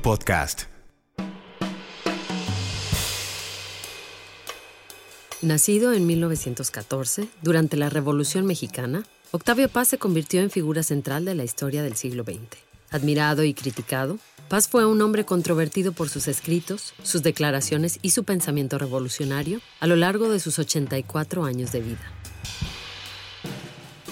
Podcast. Nacido en 1914, durante la Revolución Mexicana, Octavio Paz se convirtió en figura central de la historia del siglo XX. Admirado y criticado, Paz fue un hombre controvertido por sus escritos, sus declaraciones y su pensamiento revolucionario a lo largo de sus 84 años de vida.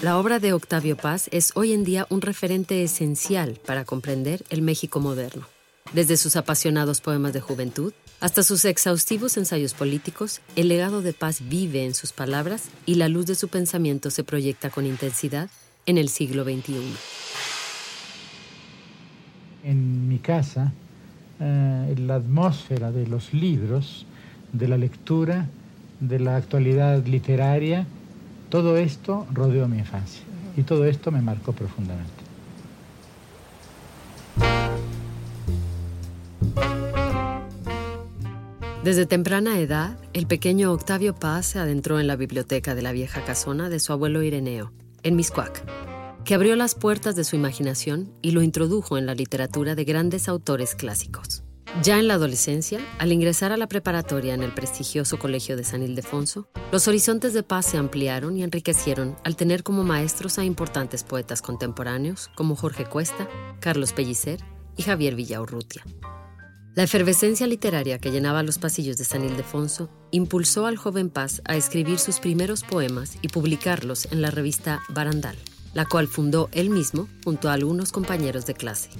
La obra de Octavio Paz es hoy en día un referente esencial para comprender el México moderno. Desde sus apasionados poemas de juventud hasta sus exhaustivos ensayos políticos, el legado de Paz vive en sus palabras y la luz de su pensamiento se proyecta con intensidad en el siglo XXI. En mi casa, eh, la atmósfera de los libros, de la lectura, de la actualidad literaria, todo esto rodeó mi infancia y todo esto me marcó profundamente. Desde temprana edad, el pequeño Octavio Paz se adentró en la biblioteca de la vieja casona de su abuelo Ireneo, en Miscuac, que abrió las puertas de su imaginación y lo introdujo en la literatura de grandes autores clásicos. Ya en la adolescencia, al ingresar a la preparatoria en el prestigioso Colegio de San Ildefonso, los horizontes de Paz se ampliaron y enriquecieron al tener como maestros a importantes poetas contemporáneos como Jorge Cuesta, Carlos Pellicer y Javier Villaurrutia. La efervescencia literaria que llenaba los pasillos de San Ildefonso impulsó al joven Paz a escribir sus primeros poemas y publicarlos en la revista Barandal, la cual fundó él mismo junto a algunos compañeros de clase.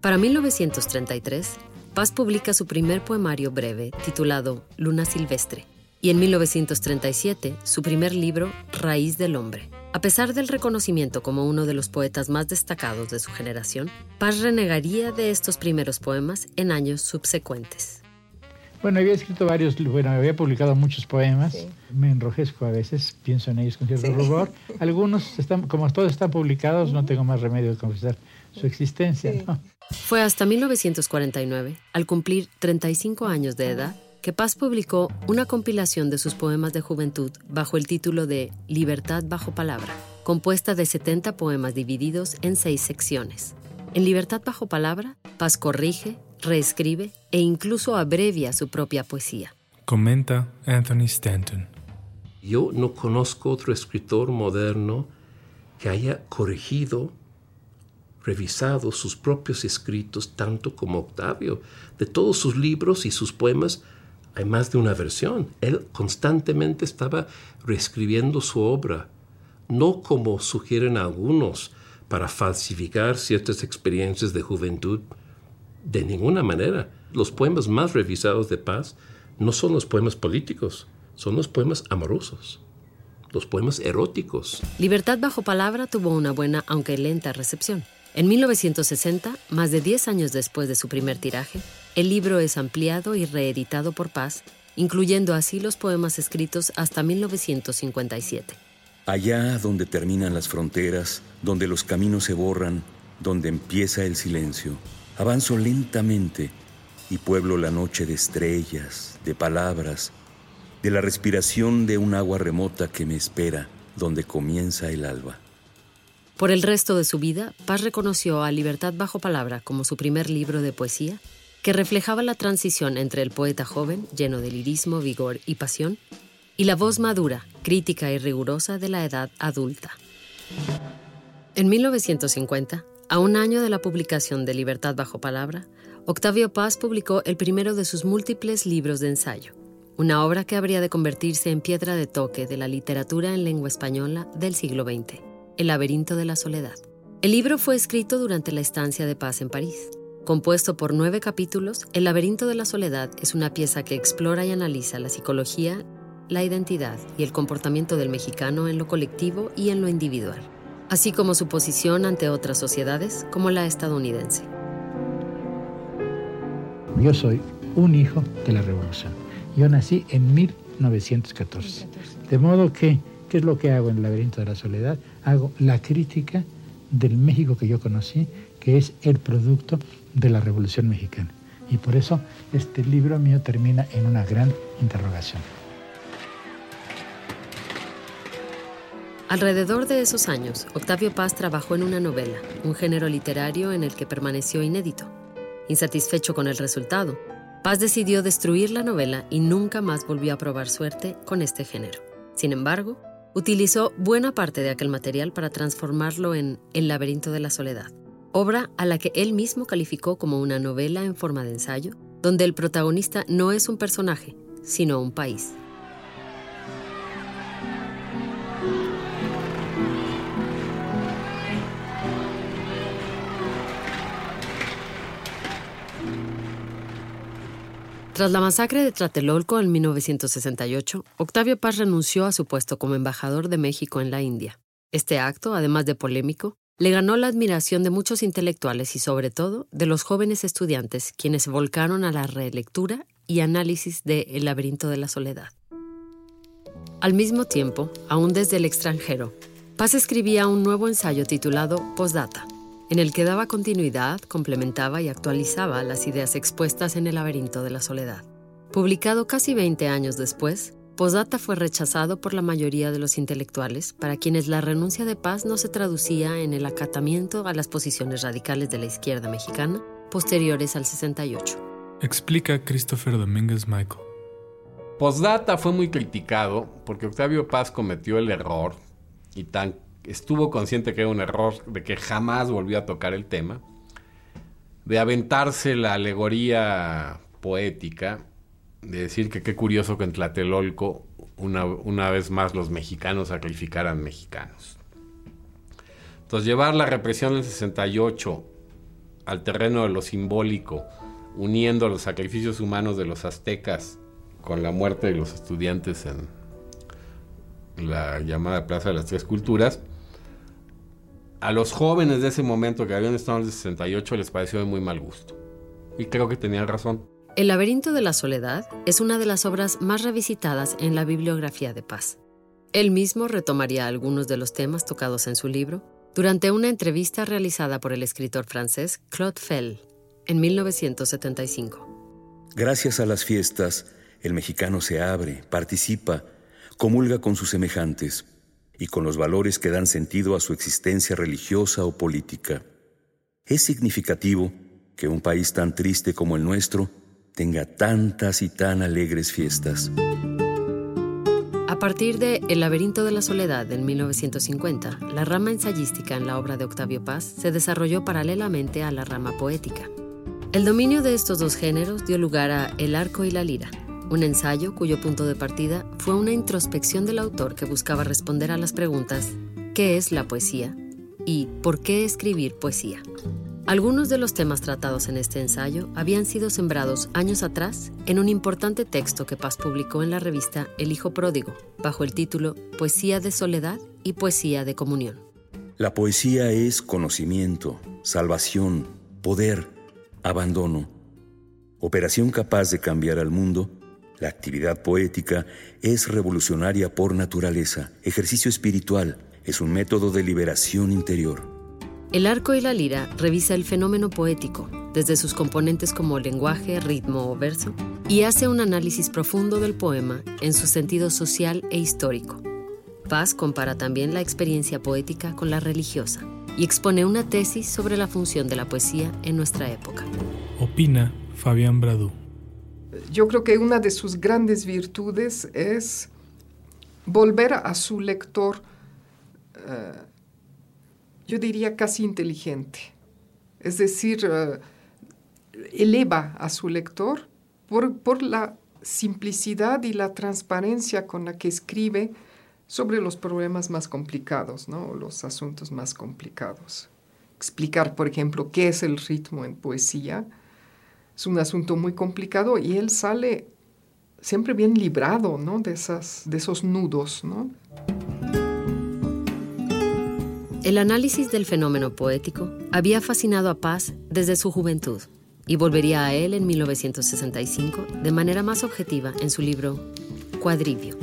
Para 1933, Paz publica su primer poemario breve titulado Luna Silvestre y en 1937 su primer libro Raíz del Hombre. A pesar del reconocimiento como uno de los poetas más destacados de su generación, Paz renegaría de estos primeros poemas en años subsecuentes. Bueno, había escrito varios, bueno, había publicado muchos poemas. Me enrojezco a veces, pienso en ellos con cierto rubor. Algunos, están, como todos están publicados, no tengo más remedio que confesar su existencia. ¿no? Fue hasta 1949, al cumplir 35 años de edad, que Paz publicó una compilación de sus poemas de juventud bajo el título de Libertad bajo palabra, compuesta de 70 poemas divididos en seis secciones. En Libertad bajo palabra, Paz corrige, reescribe e incluso abrevia su propia poesía. Comenta Anthony Stanton. Yo no conozco otro escritor moderno que haya corregido, revisado sus propios escritos tanto como Octavio. De todos sus libros y sus poemas hay más de una versión. Él constantemente estaba reescribiendo su obra, no como sugieren algunos para falsificar ciertas experiencias de juventud, de ninguna manera. Los poemas más revisados de Paz no son los poemas políticos, son los poemas amorosos, los poemas eróticos. Libertad bajo palabra tuvo una buena, aunque lenta, recepción. En 1960, más de 10 años después de su primer tiraje, el libro es ampliado y reeditado por Paz, incluyendo así los poemas escritos hasta 1957. Allá donde terminan las fronteras, donde los caminos se borran, donde empieza el silencio, avanzo lentamente y pueblo la noche de estrellas, de palabras, de la respiración de un agua remota que me espera donde comienza el alba. Por el resto de su vida, Paz reconoció a Libertad bajo palabra como su primer libro de poesía, que reflejaba la transición entre el poeta joven, lleno de lirismo, vigor y pasión, y la voz madura, crítica y rigurosa de la edad adulta. En 1950, a un año de la publicación de Libertad bajo palabra, Octavio Paz publicó el primero de sus múltiples libros de ensayo, una obra que habría de convertirse en piedra de toque de la literatura en lengua española del siglo XX. El laberinto de la soledad. El libro fue escrito durante la estancia de paz en París. Compuesto por nueve capítulos, El laberinto de la soledad es una pieza que explora y analiza la psicología, la identidad y el comportamiento del mexicano en lo colectivo y en lo individual, así como su posición ante otras sociedades como la estadounidense. Yo soy un hijo de la revolución. Yo nací en 1914. De modo que, ¿qué es lo que hago en el laberinto de la soledad? Hago la crítica del México que yo conocí, que es el producto de la Revolución Mexicana. Y por eso este libro mío termina en una gran interrogación. Alrededor de esos años, Octavio Paz trabajó en una novela, un género literario en el que permaneció inédito. Insatisfecho con el resultado, Paz decidió destruir la novela y nunca más volvió a probar suerte con este género. Sin embargo, utilizó buena parte de aquel material para transformarlo en El laberinto de la soledad, obra a la que él mismo calificó como una novela en forma de ensayo, donde el protagonista no es un personaje, sino un país. Tras la masacre de Tlatelolco en 1968, Octavio Paz renunció a su puesto como embajador de México en la India. Este acto, además de polémico, le ganó la admiración de muchos intelectuales y sobre todo de los jóvenes estudiantes quienes volcaron a la relectura y análisis de El laberinto de la soledad. Al mismo tiempo, aún desde el extranjero, Paz escribía un nuevo ensayo titulado Postdata, en el que daba continuidad, complementaba y actualizaba las ideas expuestas en El laberinto de la soledad. Publicado casi 20 años después, Posdata fue rechazado por la mayoría de los intelectuales, para quienes la renuncia de paz no se traducía en el acatamiento a las posiciones radicales de la izquierda mexicana posteriores al 68. Explica Christopher Domínguez Michael. Posdata fue muy criticado porque Octavio Paz cometió el error y tan estuvo consciente que era un error de que jamás volvió a tocar el tema, de aventarse la alegoría poética, de decir que qué curioso que en Tlatelolco una, una vez más los mexicanos sacrificaran mexicanos. Entonces llevar la represión del 68 al terreno de lo simbólico, uniendo los sacrificios humanos de los aztecas con la muerte de los estudiantes en la llamada Plaza de las Tres Culturas, a los jóvenes de ese momento que habían estado en el 68 les pareció de muy mal gusto. Y creo que tenían razón. El laberinto de la soledad es una de las obras más revisitadas en la bibliografía de Paz. Él mismo retomaría algunos de los temas tocados en su libro durante una entrevista realizada por el escritor francés Claude Fell en 1975. Gracias a las fiestas, el mexicano se abre, participa, comulga con sus semejantes, y con los valores que dan sentido a su existencia religiosa o política. Es significativo que un país tan triste como el nuestro tenga tantas y tan alegres fiestas. A partir de El laberinto de la soledad en 1950, la rama ensayística en la obra de Octavio Paz se desarrolló paralelamente a la rama poética. El dominio de estos dos géneros dio lugar a El arco y la lira, un ensayo cuyo punto de partida fue una introspección del autor que buscaba responder a las preguntas ¿qué es la poesía? y ¿por qué escribir poesía? Algunos de los temas tratados en este ensayo habían sido sembrados años atrás en un importante texto que Paz publicó en la revista El Hijo Pródigo, bajo el título Poesía de Soledad y Poesía de Comunión. La poesía es conocimiento, salvación, poder, abandono, operación capaz de cambiar al mundo la actividad poética es revolucionaria por naturaleza, ejercicio espiritual, es un método de liberación interior. El arco y la lira revisa el fenómeno poético, desde sus componentes como lenguaje, ritmo o verso, y hace un análisis profundo del poema en su sentido social e histórico. Paz compara también la experiencia poética con la religiosa y expone una tesis sobre la función de la poesía en nuestra época. Opina Fabián Bradú yo creo que una de sus grandes virtudes es volver a su lector, eh, yo diría casi inteligente. Es decir, eh, eleva a su lector por, por, la simplicidad y la transparencia con la que escribe sobre los problemas más complicados, ¿no? los asuntos más complicados. explicar, por ejemplo, qué es el ritmo en poesía. Es un asunto muy complicado y él sale siempre bien librado ¿no? de, esas, de esos nudos. ¿no? El análisis del fenómeno poético había fascinado a Paz desde su juventud y volvería a él en 1965 de manera más objetiva en su libro Cuadrivio.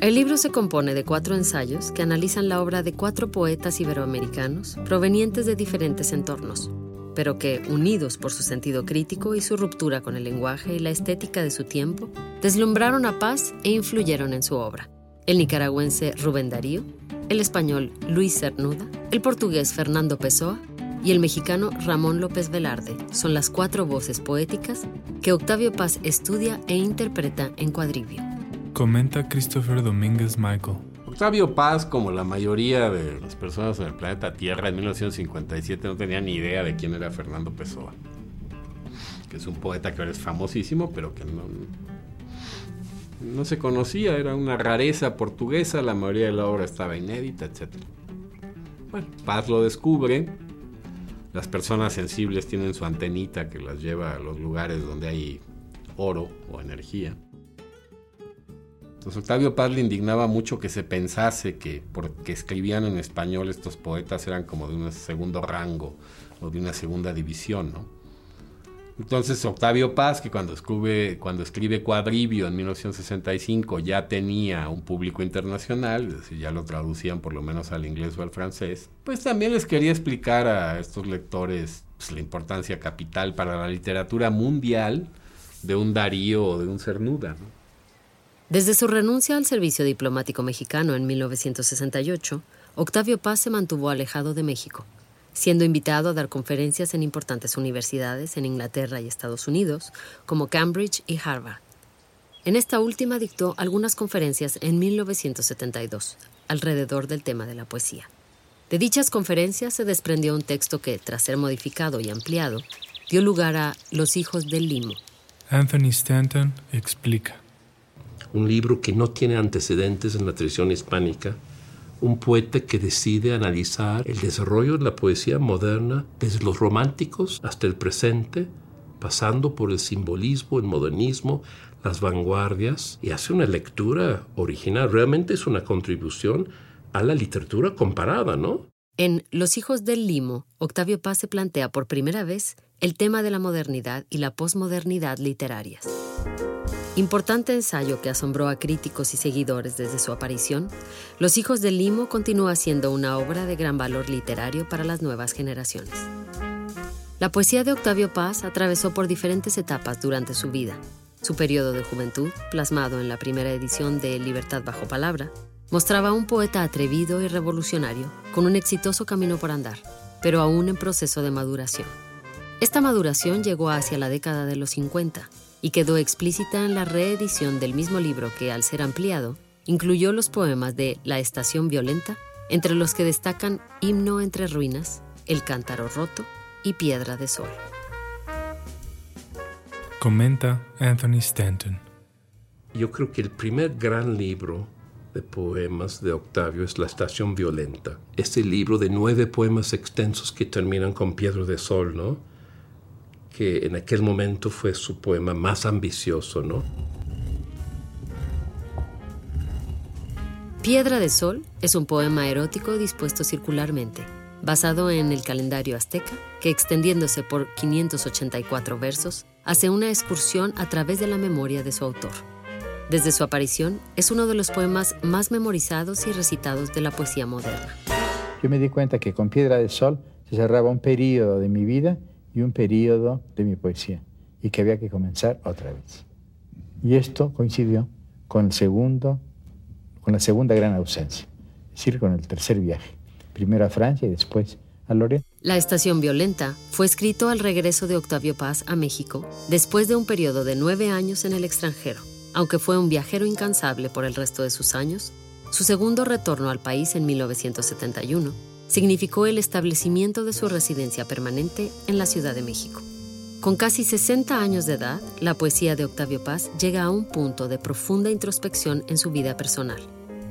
El libro se compone de cuatro ensayos que analizan la obra de cuatro poetas iberoamericanos provenientes de diferentes entornos, pero que, unidos por su sentido crítico y su ruptura con el lenguaje y la estética de su tiempo, deslumbraron a Paz e influyeron en su obra. El nicaragüense Rubén Darío, el español Luis Cernuda, el portugués Fernando Pessoa y el mexicano Ramón López Velarde son las cuatro voces poéticas que Octavio Paz estudia e interpreta en Cuadrivio. Comenta Christopher Domínguez Michael. Octavio Paz, como la mayoría de las personas en el planeta Tierra en 1957, no tenía ni idea de quién era Fernando Pessoa. Que es un poeta que ahora es famosísimo, pero que no, no se conocía, era una rareza portuguesa, la mayoría de la obra estaba inédita, etc. Bueno, Paz lo descubre, las personas sensibles tienen su antenita que las lleva a los lugares donde hay oro o energía. Entonces Octavio Paz le indignaba mucho que se pensase que porque escribían en español estos poetas eran como de un segundo rango o de una segunda división, ¿no? Entonces Octavio Paz, que cuando escribe, cuando escribe Cuadrivio en 1965 ya tenía un público internacional, es decir, ya lo traducían por lo menos al inglés o al francés, pues también les quería explicar a estos lectores pues, la importancia capital para la literatura mundial de un Darío o de un Cernuda. ¿no? Desde su renuncia al servicio diplomático mexicano en 1968, Octavio Paz se mantuvo alejado de México, siendo invitado a dar conferencias en importantes universidades en Inglaterra y Estados Unidos, como Cambridge y Harvard. En esta última dictó algunas conferencias en 1972, alrededor del tema de la poesía. De dichas conferencias se desprendió un texto que, tras ser modificado y ampliado, dio lugar a Los hijos del limo. Anthony Stanton explica un libro que no tiene antecedentes en la tradición hispánica, un poeta que decide analizar el desarrollo de la poesía moderna desde los románticos hasta el presente, pasando por el simbolismo, el modernismo, las vanguardias, y hace una lectura original. Realmente es una contribución a la literatura comparada, ¿no? En Los hijos del limo, Octavio Paz se plantea por primera vez el tema de la modernidad y la posmodernidad literarias. Importante ensayo que asombró a críticos y seguidores desde su aparición, Los Hijos del Limo continúa siendo una obra de gran valor literario para las nuevas generaciones. La poesía de Octavio Paz atravesó por diferentes etapas durante su vida. Su periodo de juventud, plasmado en la primera edición de Libertad bajo palabra, mostraba un poeta atrevido y revolucionario con un exitoso camino por andar, pero aún en proceso de maduración. Esta maduración llegó hacia la década de los 50, y quedó explícita en la reedición del mismo libro que, al ser ampliado, incluyó los poemas de La Estación Violenta, entre los que destacan Himno entre Ruinas, El Cántaro Roto y Piedra de Sol. Comenta Anthony Stanton. Yo creo que el primer gran libro de poemas de Octavio es La Estación Violenta. Este libro de nueve poemas extensos que terminan con Piedra de Sol, ¿no? Que en aquel momento fue su poema más ambicioso, ¿no? Piedra de Sol es un poema erótico dispuesto circularmente, basado en el calendario azteca, que extendiéndose por 584 versos, hace una excursión a través de la memoria de su autor. Desde su aparición, es uno de los poemas más memorizados y recitados de la poesía moderna. Yo me di cuenta que con Piedra de Sol se cerraba un periodo de mi vida y un periodo de mi poesía y que había que comenzar otra vez. Y esto coincidió con el segundo, con la segunda gran ausencia, es decir, con el tercer viaje, primero a Francia y después a Lorena. La Estación Violenta fue escrito al regreso de Octavio Paz a México después de un periodo de nueve años en el extranjero. Aunque fue un viajero incansable por el resto de sus años, su segundo retorno al país en 1971 significó el establecimiento de su residencia permanente en la Ciudad de México. Con casi 60 años de edad, la poesía de Octavio Paz llega a un punto de profunda introspección en su vida personal,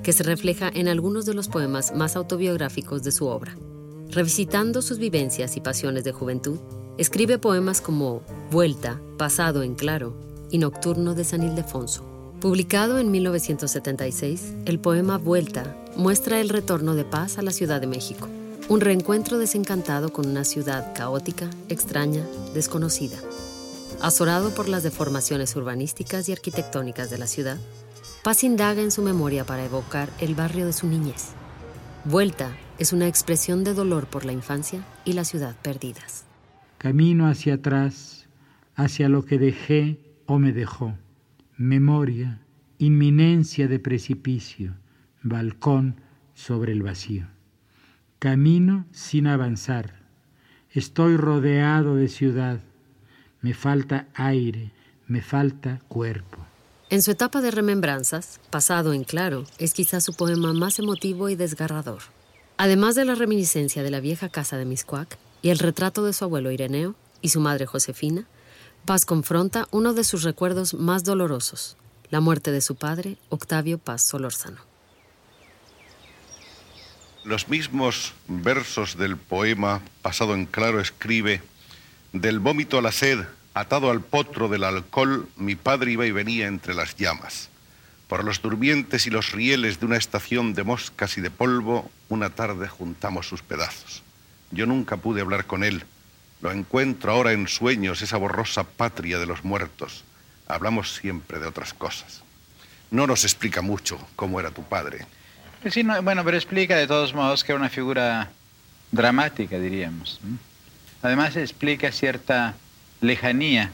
que se refleja en algunos de los poemas más autobiográficos de su obra. revisitando sus vivencias y pasiones de juventud, escribe poemas como Vuelta, Pasado en Claro y Nocturno de San Ildefonso. Publicado en 1976, el poema Vuelta muestra el retorno de paz a la Ciudad de México, un reencuentro desencantado con una ciudad caótica, extraña, desconocida. Azorado por las deformaciones urbanísticas y arquitectónicas de la ciudad, Paz indaga en su memoria para evocar el barrio de su niñez. Vuelta es una expresión de dolor por la infancia y la ciudad perdidas. Camino hacia atrás, hacia lo que dejé o me dejó. Memoria, inminencia de precipicio, balcón sobre el vacío. Camino sin avanzar. Estoy rodeado de ciudad. Me falta aire, me falta cuerpo. En su etapa de remembranzas, Pasado en Claro, es quizá su poema más emotivo y desgarrador. Además de la reminiscencia de la vieja casa de Miscuac y el retrato de su abuelo Ireneo y su madre Josefina, Paz confronta uno de sus recuerdos más dolorosos, la muerte de su padre, Octavio Paz Solórzano. Los mismos versos del poema Pasado en Claro escribe, del vómito a la sed, atado al potro del alcohol, mi padre iba y venía entre las llamas. Por los durmientes y los rieles de una estación de moscas y de polvo, una tarde juntamos sus pedazos. Yo nunca pude hablar con él. Lo encuentro ahora en sueños, esa borrosa patria de los muertos. Hablamos siempre de otras cosas. No nos explica mucho cómo era tu padre. Pues sí, bueno, pero explica de todos modos que era una figura dramática, diríamos. Además explica cierta lejanía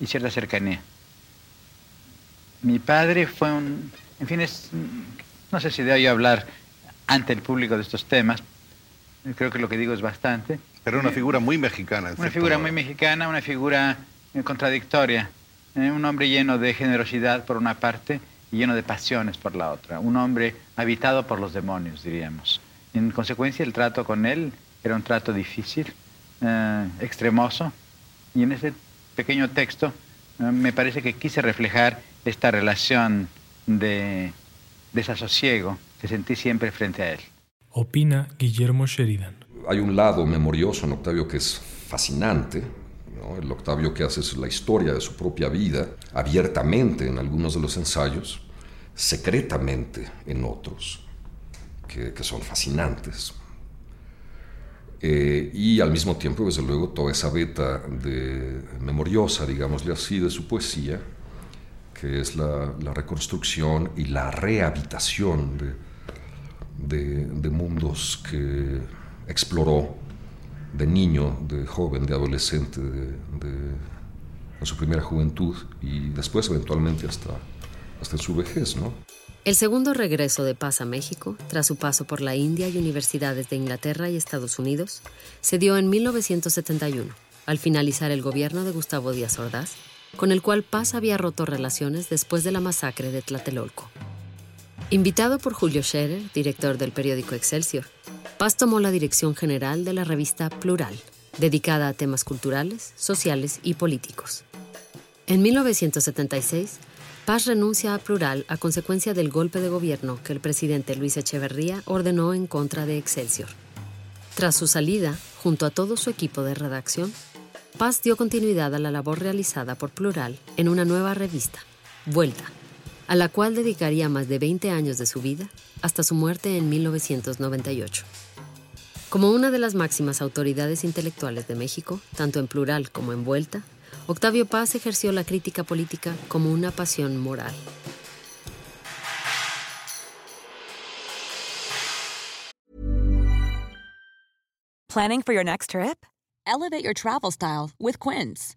y cierta cercanía. Mi padre fue un, en fin, es, no sé si debo hablar ante el público de estos temas, creo que lo que digo es bastante. Pero una figura muy mexicana. una figura muy mexicana, una figura eh, contradictoria, eh, un hombre lleno de generosidad por una parte y lleno de pasiones por la otra, un hombre habitado por los demonios, diríamos. En consecuencia, el trato con él era un trato difícil, eh, extremoso, y en ese pequeño texto me parece que quise reflejar esta relación de desasosiego que sentí siempre frente a él. Opina Guillermo Sheridan. Hay un lado memorioso en Octavio que es fascinante. El Octavio que hace la historia de su propia vida abiertamente en algunos de los ensayos, secretamente en otros, que, que son fascinantes. Eh, y al mismo tiempo, desde luego, toda esa beta de memoriosa, digámosle así, de su poesía, que es la, reconstrucción y la rehabitación de, mundos que exploró de niño, de joven, de adolescente, de, en su primera juventud y después eventualmente hasta, hasta su vejez, ¿no? El segundo regreso de Paz a México, tras su paso por la India y universidades de Inglaterra y Estados Unidos, se dio en 1971, al finalizar el gobierno de Gustavo Díaz Ordaz, con el cual Paz había roto relaciones después de la masacre de Tlatelolco. Invitado por Julio Scherer, director del periódico Excelsior, Paz tomó la dirección general de la revista Plural, dedicada a temas culturales, sociales y políticos. En 1976, Paz renuncia a Plural a consecuencia del golpe de gobierno que el presidente Luis Echeverría ordenó en contra de Excelsior. Tras su salida, junto a todo su equipo de redacción, Paz dio continuidad a la labor realizada por Plural en una nueva revista, Vuelta, a la cual dedicaría más de 20 años de su vida hasta su muerte en 1998. Como una de las máximas autoridades intelectuales de México, tanto en Plural como en Vuelta, Octavio Paz ejerció la crítica política como una pasión moral. Planning for your next trip? Elevate your travel style with Quince.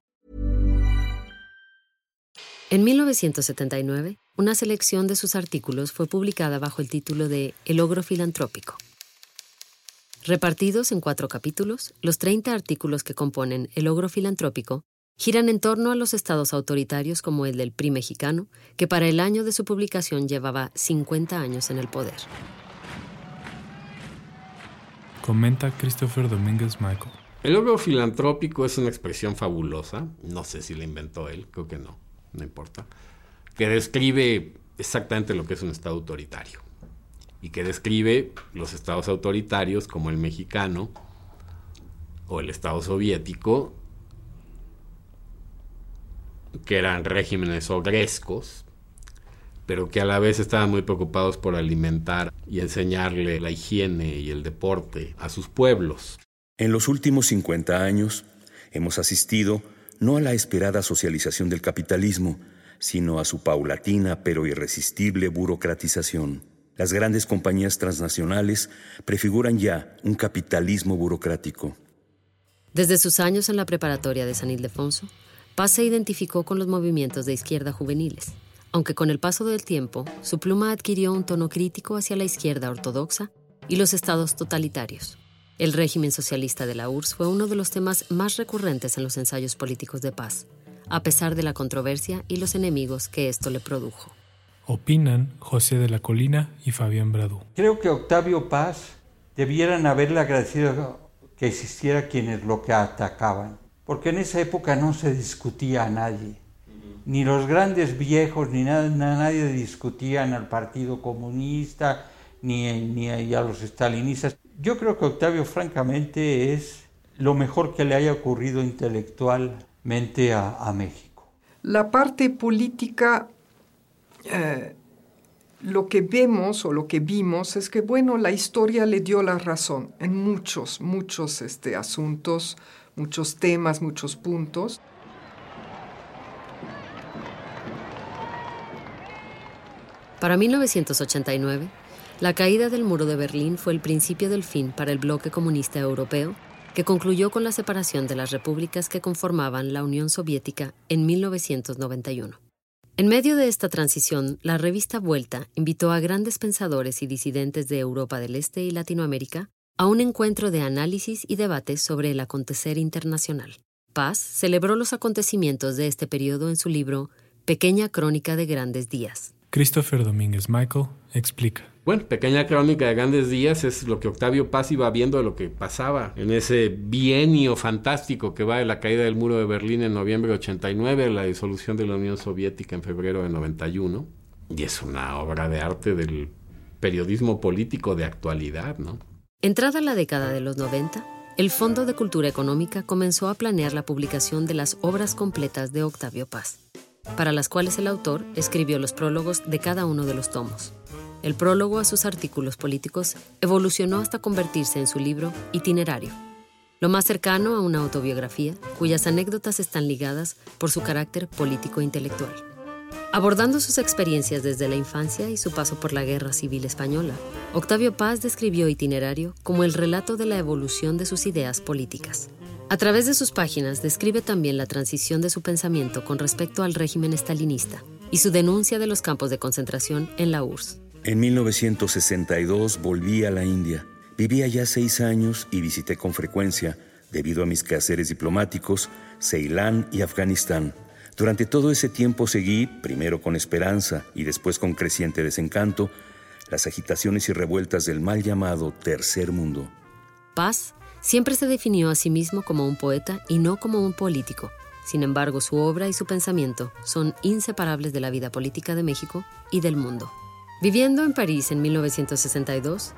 En 1979, una selección de sus artículos fue publicada bajo el título de El ogro filantrópico. Repartidos en cuatro capítulos, los 30 artículos que componen El Ogro Filantrópico giran en torno a los estados autoritarios como el del PRI mexicano, que para el año de su publicación llevaba 50 años en el poder. Comenta Christopher Domínguez Michael. El ogro filantrópico es una expresión fabulosa, no sé si la inventó él, creo que no, no importa, que describe exactamente lo que es un estado autoritario y que describe los estados autoritarios como el mexicano o el estado soviético, que eran regímenes ogrescos, pero que a la vez estaban muy preocupados por alimentar y enseñarle la higiene y el deporte a sus pueblos. En los últimos 50 años hemos asistido no a la esperada socialización del capitalismo, sino a su paulatina pero irresistible burocratización. Las grandes compañías transnacionales prefiguran ya un capitalismo burocrático. Desde sus años en la preparatoria de San Ildefonso, Paz se identificó con los movimientos de izquierda juveniles, aunque con el paso del tiempo su pluma adquirió un tono crítico hacia la izquierda ortodoxa y los estados totalitarios. El régimen socialista de la URSS fue uno de los temas más recurrentes en los ensayos políticos de Paz, a pesar de la controversia y los enemigos que esto le produjo. Opinan José de la Colina y Fabián Bradú. Creo que Octavio Paz debieran haberle agradecido que existiera quienes lo que atacaban, porque en esa época no se discutía a nadie. Ni los grandes viejos, ni nada, nadie discutían al Partido Comunista, ni, ni a los estalinistas. Yo creo que Octavio francamente es lo mejor que le haya ocurrido intelectualmente a, a México. La parte política eh, lo que vemos o lo que vimos es que, bueno, la historia le dio la razón en muchos, muchos este, asuntos, muchos temas, muchos puntos. Para 1989, la caída del muro de Berlín fue el principio del fin para el bloque comunista europeo, que concluyó con la separación de las repúblicas que conformaban la Unión Soviética en 1991. En medio de esta transición, la revista Vuelta invitó a grandes pensadores y disidentes de Europa del Este y Latinoamérica a un encuentro de análisis y debate sobre el acontecer internacional. Paz celebró los acontecimientos de este periodo en su libro Pequeña Crónica de Grandes Días. Christopher Domínguez Michael explica. Bueno, pequeña crónica de grandes días es lo que Octavio Paz iba viendo de lo que pasaba en ese bienio fantástico que va de la caída del muro de Berlín en noviembre de 89 a la disolución de la Unión Soviética en febrero de 91. Y es una obra de arte del periodismo político de actualidad, ¿no? Entrada la década de los 90, el Fondo de Cultura Económica comenzó a planear la publicación de las obras completas de Octavio Paz, para las cuales el autor escribió los prólogos de cada uno de los tomos. El prólogo a sus artículos políticos evolucionó hasta convertirse en su libro Itinerario, lo más cercano a una autobiografía cuyas anécdotas están ligadas por su carácter político-intelectual. Abordando sus experiencias desde la infancia y su paso por la Guerra Civil Española, Octavio Paz describió Itinerario como el relato de la evolución de sus ideas políticas. A través de sus páginas describe también la transición de su pensamiento con respecto al régimen estalinista y su denuncia de los campos de concentración en la URSS. En 1962 volví a la India. Vivía ya seis años y visité con frecuencia, debido a mis quehaceres diplomáticos, Ceilán y Afganistán. Durante todo ese tiempo seguí, primero con esperanza y después con creciente desencanto, las agitaciones y revueltas del mal llamado Tercer Mundo. Paz siempre se definió a sí mismo como un poeta y no como un político. Sin embargo, su obra y su pensamiento son inseparables de la vida política de México y del mundo. Viviendo en París en 1962,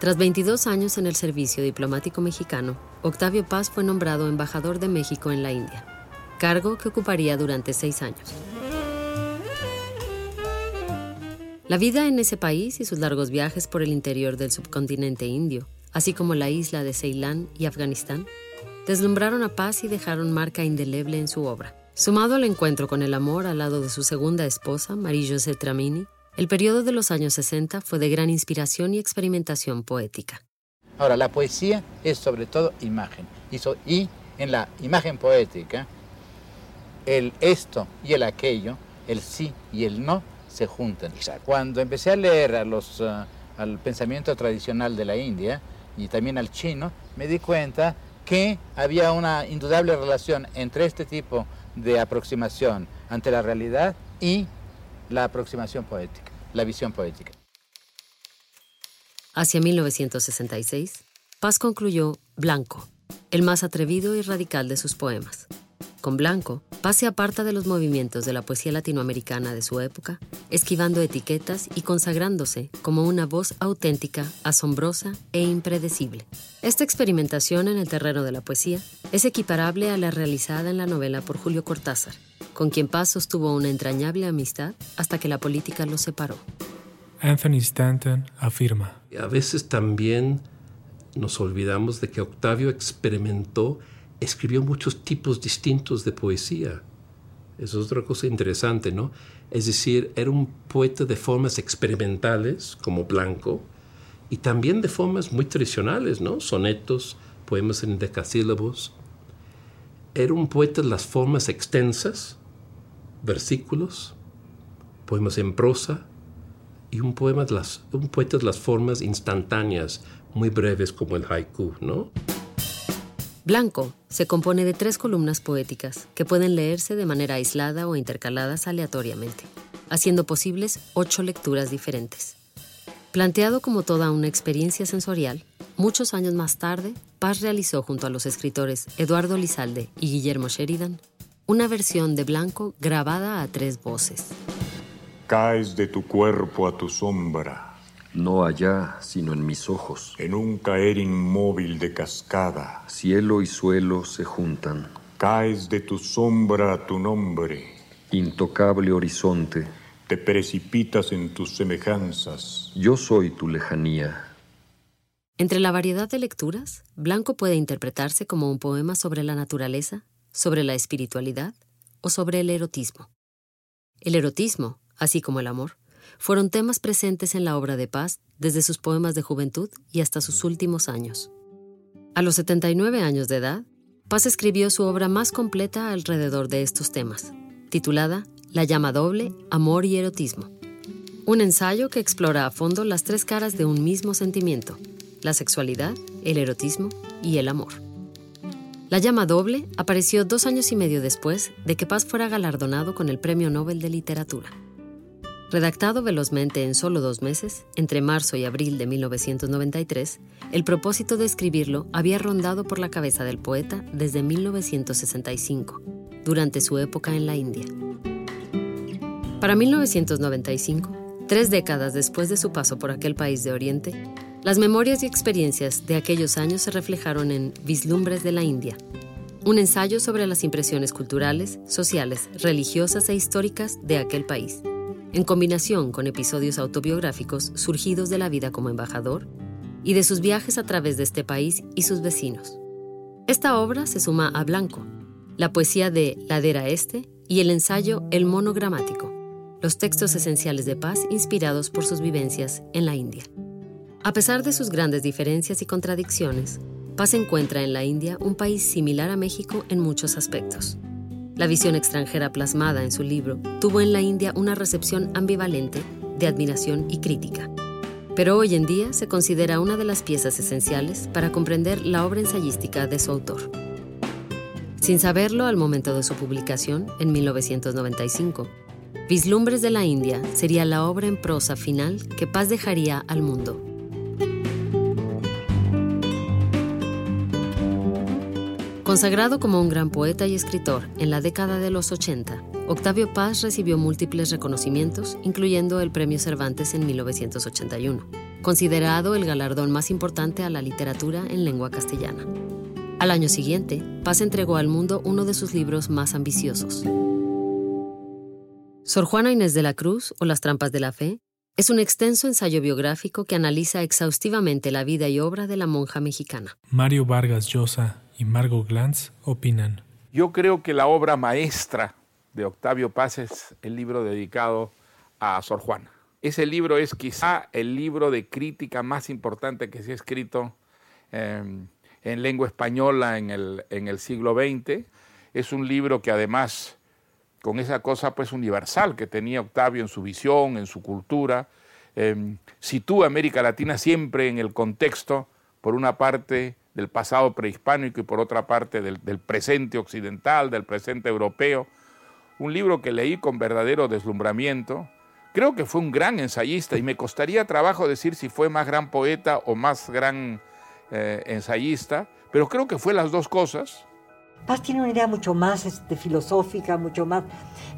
tras 22 años en el servicio diplomático mexicano, Octavio Paz fue nombrado embajador de México en la India, cargo que ocuparía durante seis años. La vida en ese país y sus largos viajes por el interior del subcontinente indio, así como la isla de Ceilán y Afganistán, deslumbraron a Paz y dejaron marca indeleble en su obra. Sumado al encuentro con el amor al lado de su segunda esposa, Marie-José Tramini, el periodo de los años 60 fue de gran inspiración y experimentación poética. Ahora, la poesía es sobre todo imagen. Y, en la imagen poética, el esto y el aquello, el sí y el no, se juntan. Cuando empecé a leer a los, uh, al pensamiento tradicional de la India, y también al chino, me di cuenta que había una indudable relación entre este tipo de aproximación ante la realidad y la aproximación poética, la visión poética. Hacia 1966, Paz concluyó Blanco, el más atrevido y radical de sus poemas. Con Blanco, Paz se aparta de los movimientos de la poesía latinoamericana de su época, esquivando etiquetas y consagrándose como una voz auténtica, asombrosa e impredecible. Esta experimentación en el terreno de la poesía es equiparable a la realizada en la novela por Julio Cortázar, con quien Paz sostuvo una entrañable amistad hasta que la política los separó. Anthony Stanton afirma. A veces también nos olvidamos de que Octavio experimentó escribió muchos tipos distintos de poesía. Eso es otra cosa interesante, ¿no? Es decir, era un poeta de formas experimentales, como Blanco, y también de formas muy tradicionales, ¿no? Sonetos, poemas en decasílabos. Era un poeta de las formas extensas, versículos, poemas en prosa, y un, poema de las, un poeta de las formas instantáneas, muy breves como el haiku, ¿no? Blanco se compone de tres columnas poéticas que pueden leerse de manera aislada o intercaladas aleatoriamente, haciendo posibles ocho lecturas diferentes. Planteado como toda una experiencia sensorial, muchos años más tarde, Paz realizó junto a los escritores Eduardo Lizalde y Guillermo Sheridan una versión de Blanco grabada a tres voces. Caes de tu cuerpo a tu sombra no allá, sino en mis ojos. En un caer inmóvil de cascada. Cielo y suelo se juntan. Caes de tu sombra a tu nombre. Intocable horizonte. Te precipitas en tus semejanzas. Yo soy tu lejanía. Entre la variedad de lecturas, Blanco puede interpretarse como un poema sobre la naturaleza, sobre la espiritualidad o sobre el erotismo. El erotismo, así como el amor, fueron temas presentes en la obra de Paz desde sus poemas de juventud y hasta sus últimos años. A los 79 años de edad, Paz escribió su obra más completa alrededor de estos temas, titulada La llama doble, amor y erotismo. Un ensayo que explora a fondo las tres caras de un mismo sentimiento, la sexualidad, el erotismo y el amor. La llama doble apareció dos años y medio después de que Paz fuera galardonado con el Premio Nobel de Literatura. Redactado velozmente en solo dos meses, entre marzo y abril de 1993, el propósito de escribirlo había rondado por la cabeza del poeta desde 1965, durante su época en la India. Para 1995, tres décadas después de su paso por aquel país de Oriente, las memorias y experiencias de aquellos años se reflejaron en Vislumbres de la India, un ensayo sobre las impresiones culturales, sociales, religiosas e históricas de aquel país en combinación con episodios autobiográficos surgidos de la vida como embajador y de sus viajes a través de este país y sus vecinos. Esta obra se suma a Blanco, la poesía de Ladera Este y el ensayo El monogramático, los textos esenciales de paz inspirados por sus vivencias en la India. A pesar de sus grandes diferencias y contradicciones, Paz encuentra en la India un país similar a México en muchos aspectos. La visión extranjera plasmada en su libro tuvo en la India una recepción ambivalente de admiración y crítica. Pero hoy en día se considera una de las piezas esenciales para comprender la obra ensayística de su autor. Sin saberlo al momento de su publicación, en 1995, Vislumbres de la India sería la obra en prosa final que Paz dejaría al mundo. Consagrado como un gran poeta y escritor en la década de los 80, Octavio Paz recibió múltiples reconocimientos, incluyendo el Premio Cervantes en 1981, considerado el galardón más importante a la literatura en lengua castellana. Al año siguiente, Paz entregó al mundo uno de sus libros más ambiciosos. Sor Juana Inés de la Cruz o Las Trampas de la Fe es un extenso ensayo biográfico que analiza exhaustivamente la vida y obra de la monja mexicana. Mario Vargas Llosa y Margot Glantz opinan. Yo creo que la obra maestra de Octavio Paz es el libro dedicado a Sor Juana. Ese libro es quizá el libro de crítica más importante que se ha escrito em, en lengua española en el, siglo XX. Es un libro que además, con esa cosa pues universal que tenía Octavio en su visión, en su cultura, eh, sitúa a América Latina siempre en el contexto por una parte del pasado prehispánico y por otra parte del, presente occidental, del presente europeo. Un libro que leí con verdadero deslumbramiento. Creo que fue un gran ensayista y me costaría trabajo decir si fue más gran poeta o más gran eh, ensayista, pero creo que fue las dos cosas. Paz tiene una idea mucho más este, filosófica, mucho más...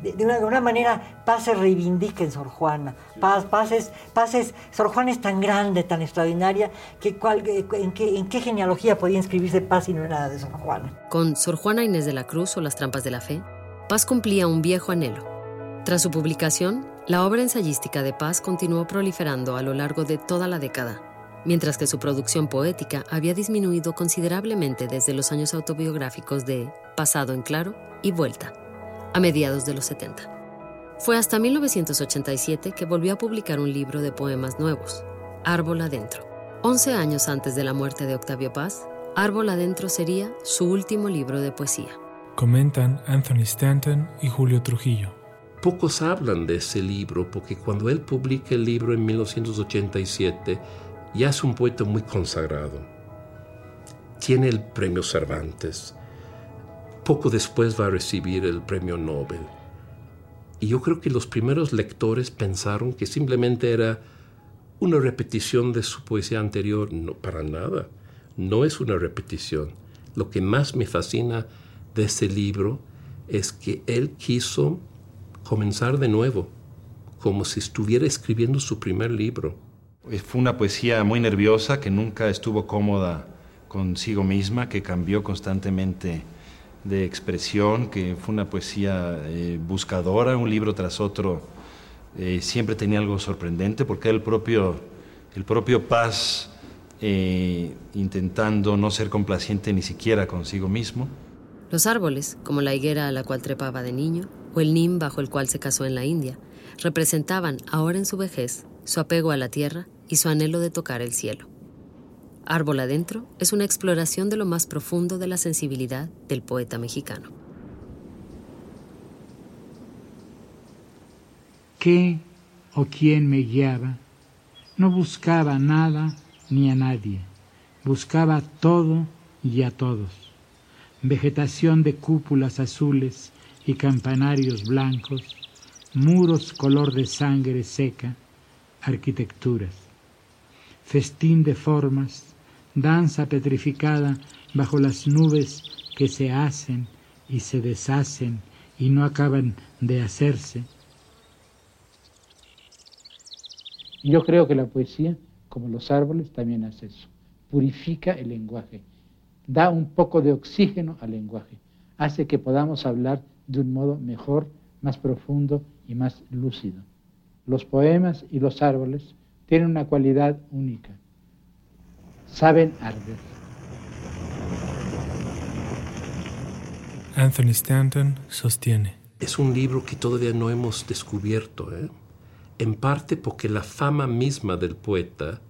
De, de, una, de, una, manera, Paz se reivindica en Sor Juana. Paz, Paz, es, Paz es... Sor Juana es tan grande, tan extraordinaria, que cual, en, qué, en qué genealogía podía inscribirse Paz si no era de Sor Juana. Con Sor Juana Inés de la Cruz o Las Trampas de la Fe, Paz cumplía un viejo anhelo. Tras su publicación, la obra ensayística de Paz continuó proliferando a lo largo de toda la década, mientras que su producción poética había disminuido considerablemente desde los años autobiográficos de Pasado en Claro y Vuelta, a mediados de los 70. Fue hasta 1987 que volvió a publicar un libro de poemas nuevos, Árbol Adentro. Once años antes de la muerte de Octavio Paz, Árbol Adentro sería su último libro de poesía. Comentan Anthony Stanton y Julio Trujillo. Pocos hablan de ese libro porque cuando él publica el libro en 1987, ya es un poeta muy consagrado. Tiene el premio Cervantes. Poco después va a recibir el premio Nobel. Y yo creo que los primeros lectores pensaron que simplemente era una repetición de su poesía anterior. No, para nada. No es una repetición. Lo que más me fascina de ese libro es que él quiso comenzar de nuevo, como si estuviera escribiendo su primer libro. Fue una poesía muy nerviosa, que nunca estuvo cómoda consigo misma, que cambió constantemente de expresión, que fue una poesía eh, buscadora, un libro tras otro. Eh, siempre tenía algo sorprendente, porque el propio, el propio Paz, eh, intentando no ser complaciente ni siquiera consigo mismo. Los árboles, como la higuera a la cual trepaba de niño, o el nim bajo el cual se casó en la India, representaban, ahora en su vejez, su apego a la tierra y su anhelo de tocar el cielo. Árbol Adentro es una exploración de lo más profundo de la sensibilidad del poeta mexicano. ¿Qué o quién me guiaba? No buscaba nada ni a nadie, buscaba todo y a todos. Vegetación de cúpulas azules y campanarios blancos, muros color de sangre seca, arquitecturas festín de formas, danza petrificada bajo las nubes que se hacen y se deshacen y no acaban de hacerse. Yo creo que la poesía, como los árboles, también hace eso. Purifica el lenguaje, da un poco de oxígeno al lenguaje, hace que podamos hablar de un modo mejor, más profundo y más lúcido. Los poemas y los árboles tienen una cualidad única. Saben arder. Anthony Stanton sostiene. Es un libro que todavía no hemos descubierto, ¿eh? en parte porque la fama misma del poeta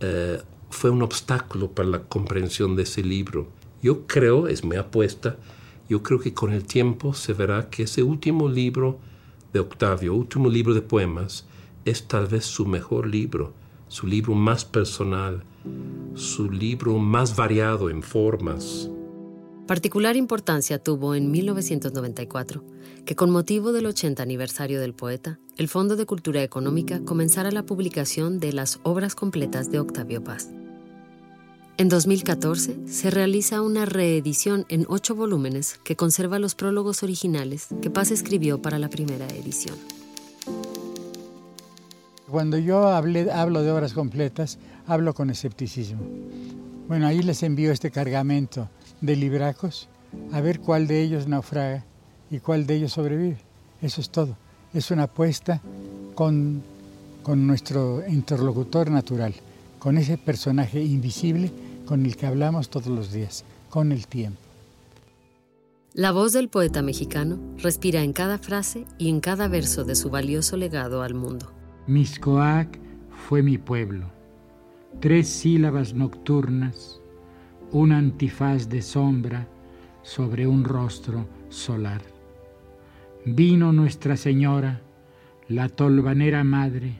eh, fue un obstáculo para la comprensión de ese libro. Yo creo, es mi apuesta, yo creo que con el tiempo se verá que ese último libro de Octavio, último libro de poemas, es tal vez su mejor libro, su libro más personal, su libro más variado en formas. Particular importancia tuvo en 1994 que con motivo del 80 aniversario del poeta, el Fondo de Cultura Económica comenzara la publicación de las obras completas de Octavio Paz. En 2014 se realiza una reedición en ocho volúmenes que conserva los prólogos originales que Paz escribió para la primera edición. Cuando yo hablé, hablo de obras completas, hablo con escepticismo. Bueno, ahí les envío este cargamento de libracos a ver cuál de ellos naufraga y cuál de ellos sobrevive. Eso es todo. Es una apuesta con, con nuestro interlocutor natural, con ese personaje invisible con el que hablamos todos los días, con el tiempo. La voz del poeta mexicano respira en cada frase y en cada verso de su valioso legado al mundo. Miscoac fue mi pueblo. Tres sílabas nocturnas, un antifaz de sombra sobre un rostro solar. Vino Nuestra Señora, la tolvanera madre,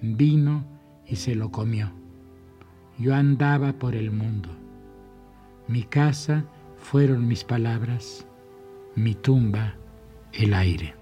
vino y se lo comió. yo andaba por el mundo. Mi casa fueron mis palabras, mi tumba el aire.